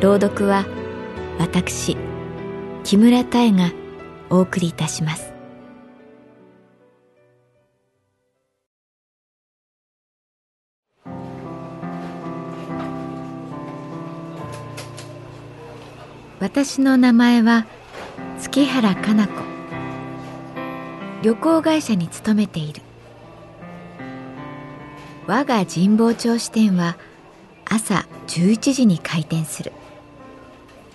朗読は私木村多江がお送りいたします。私の名前は月原かな子。旅行会社に勤めている。我が神保町支店は朝11時に開店する。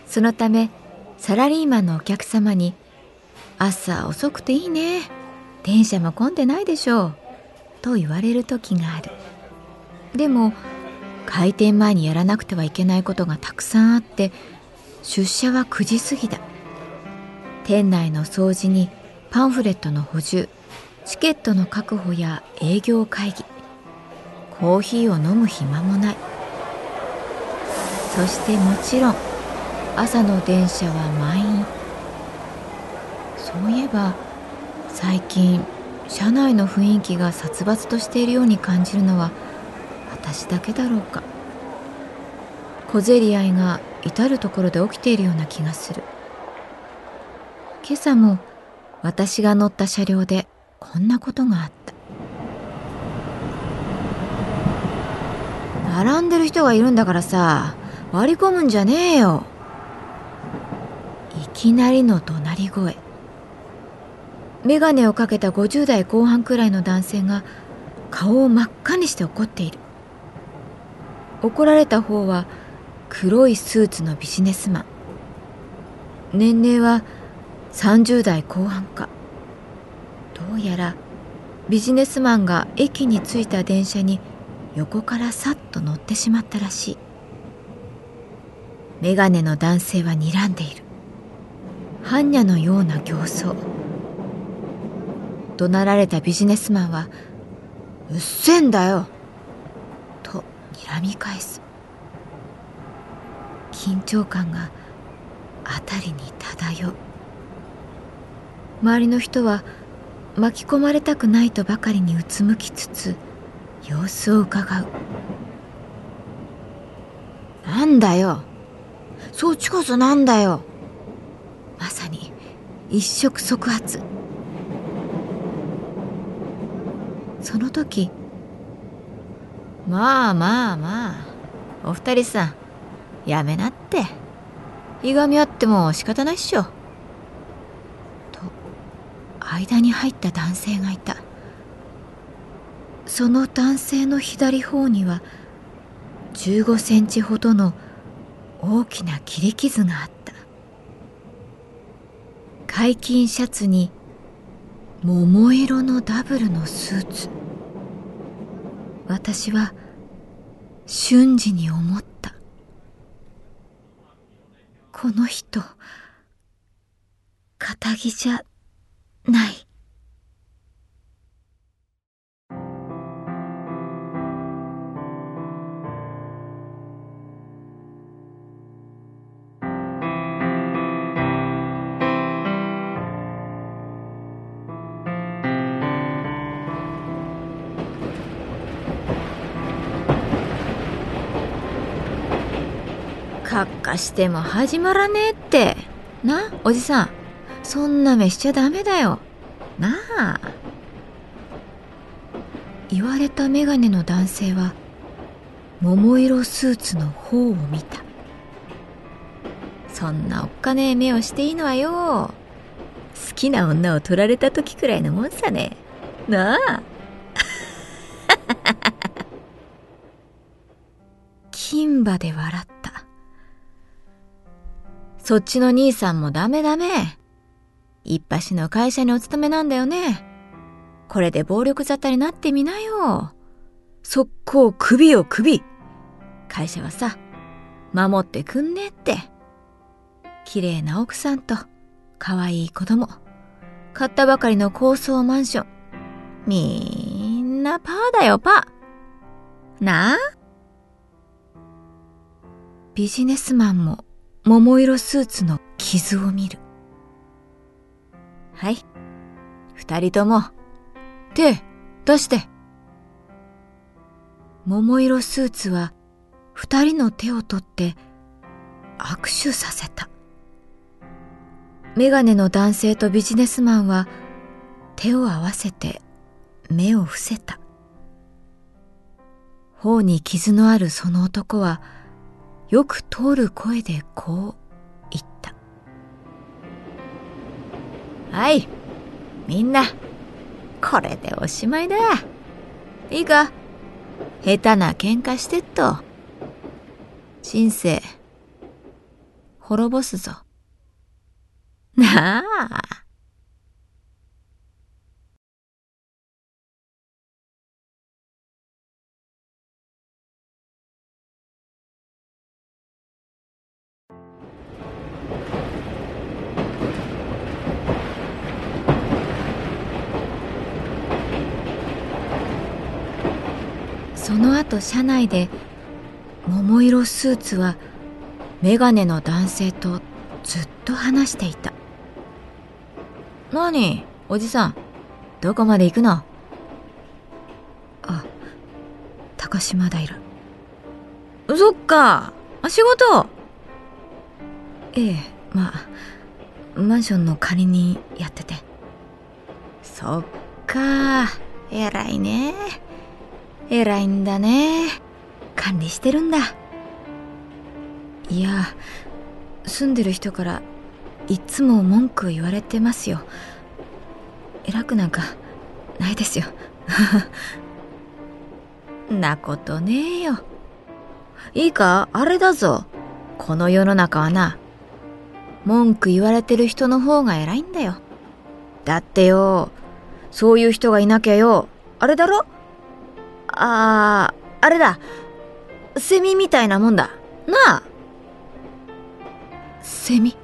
そのためサラリーマンのお客様に「朝遅くていいね。電車も混んでないでしょう」と言われる時がある。でも開店前にやらなくてはいけないことがたくさんあって出社は9時過ぎだ。店内の掃除にパンフレットの補充チケットの確保や営業会議コーヒーを飲む暇もない。そしてもちろん朝の電車は満員。そういえば最近車内の雰囲気が殺伐としているように感じるのは私だけだろうか。小競り合いが至る所で起きているような気がする。今朝も私が乗った車両でこんなことがあった。並んでる人がいるんだからさ割り込むんじゃねえよ。きなりの怒鳴り声。眼鏡をかけた50代後半くらいの男性が顔を真っ赤にして怒っている。怒られた方は黒いスーツのビジネスマン。年齢は30代後半か。どうやらビジネスマンが駅に着いた電車に横からさっと乗ってしまったらしい。眼鏡の男性は睨んでいる。般若のような形相。怒鳴られたビジネスマンは「うっせんだよ!」と睨み返す。緊張感が辺りに漂う。周りの人は巻き込まれたくないとばかりにうつむきつつ様子をうかがう。なんだよそっちこそなんだよ一触即発。その時まあまあまあお二人さんやめなって。いがみ合っても仕方ないっしょ。と間に入った男性がいた。その男性の左方には15センチほどの大きな切り傷があった。解禁シャツに桃色のダブルのスーツ。私は瞬時に思った。この人仇じゃない。かっかしても始まらねえって。な、おじさん。そんな目しちゃダメだよ。なあ。言われたメガネの男性は、桃色スーツの方を見たそんなおっかねえ目をしていいのはよ好きな女を取られた時くらいのもんさねなあ 金馬で笑ったそっちの兄さんもダメダメ一橋の会社にお勤めなんだよねこれで暴力沙汰になってみなよ速攻首よ首会社はさ守ってくんねって。綺麗な奥さんと、可愛い子供、買ったばかりの高層マンション。みんなパーだよ、パー。なあ？ビジネスマンも桃色スーツの傷を見る。はい。二人とも、手、出して。桃色スーツは二人の手を取って握手させた。メガネの男性とビジネスマンは手を合わせて目を伏せた。頬に傷のあるその男はよく通る声でこう言った。はい、みんな、これでおしまいだ。いいか下手な喧嘩してっと。人生、滅ぼすぞ。なあ。その後車内で桃色スーツはメガネの男性とずっと話していた何？おじさん。どこまで行くの？あ、高島平。そっか。あ、仕事？ええ、まあ、マンションの管理人やってて。そっか。偉いね。偉いんだね。管理してるんだ。いや、住んでる人からいつも文句言われてますよ。偉くなんかないですよ。なことねえよ。いいか？あれだぞ。この世の中はな。文句言われてる人の方が偉いんだよ。だってよ。そういう人がいなきゃよ。あれだろ？あーあれだセミみたいなもんだなあセミ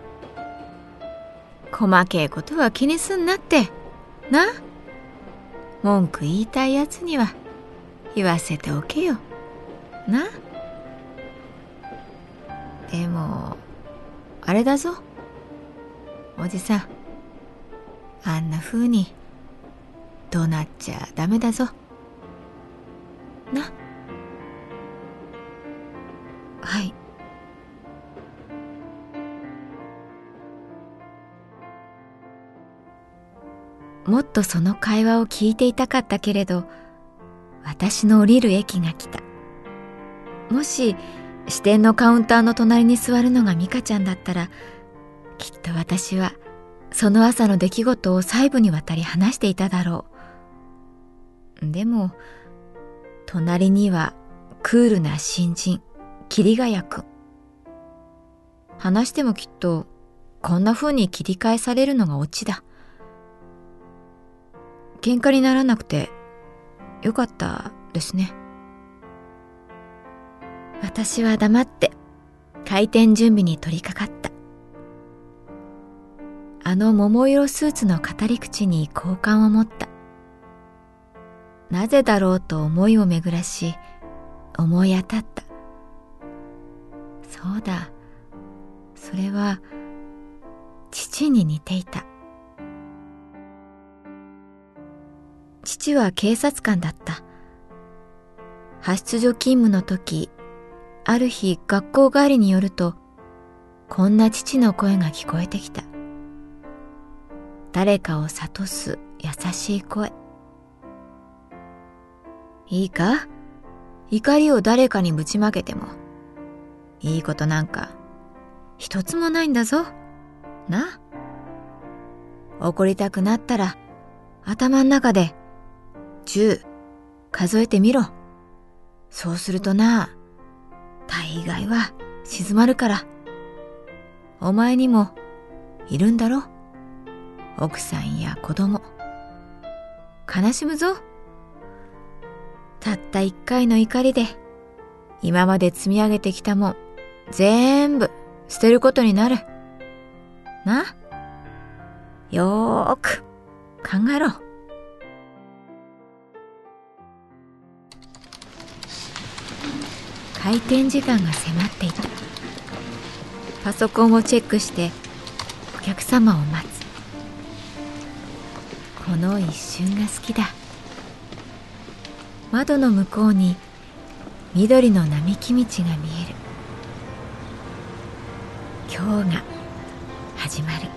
細けえことは気にすんなって。な文句言いたいやつには言わせておけよ。なでも、あれだぞ。おじさん。あんな風に怒鳴っちゃダメだぞ。とその会話を聞いていたかったけれど私の降りる駅が来た。もし支店のカウンターの隣に座るのが美香ちゃんだったらきっと私はその朝の出来事を細部にわたり話していただろう。でも隣にはクールな新人桐ヶ谷くん話してもきっとこんな風に切り返されるのがオチだ。喧嘩にならなくてよかったですね。私は黙って開店準備に取り掛かった。あの桃色スーツの語り口に好感を持った。なぜだろうと思いを巡らし、思い当たった。そうだ。それは、父に似ていた。父は警察官だった。派出所勤務の時、ある日学校帰りによると、こんな父の声が聞こえてきた。誰かを諭す優しい声。いいか？怒りを誰かにぶちまけてもいいことなんか一つもないんだぞ。な？怒りたくなったら頭ん中で10数えてみろ。そうするとな、大概は静まるから。お前にもいるんだろ？奥さんや子供。悲しむぞ。たった一回の怒りで今まで積み上げてきたもん全部捨てることになる。な？よーく考えろ。開店時間が迫っていた。パソコンをチェックしてお客様を待つ。この一瞬が好きだ。窓の向こうに緑の並木道が見える。今日が始まる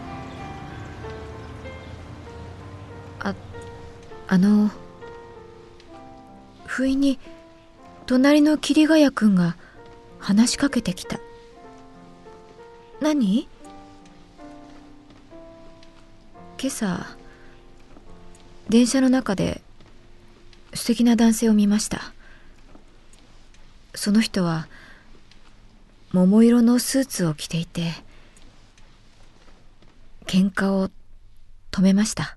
ああの不意に隣の桐ヶ谷君が話しかけてきた。何？今朝電車の中で素敵な男性を見ました。その人は桃色のスーツを着ていて喧嘩を止めました。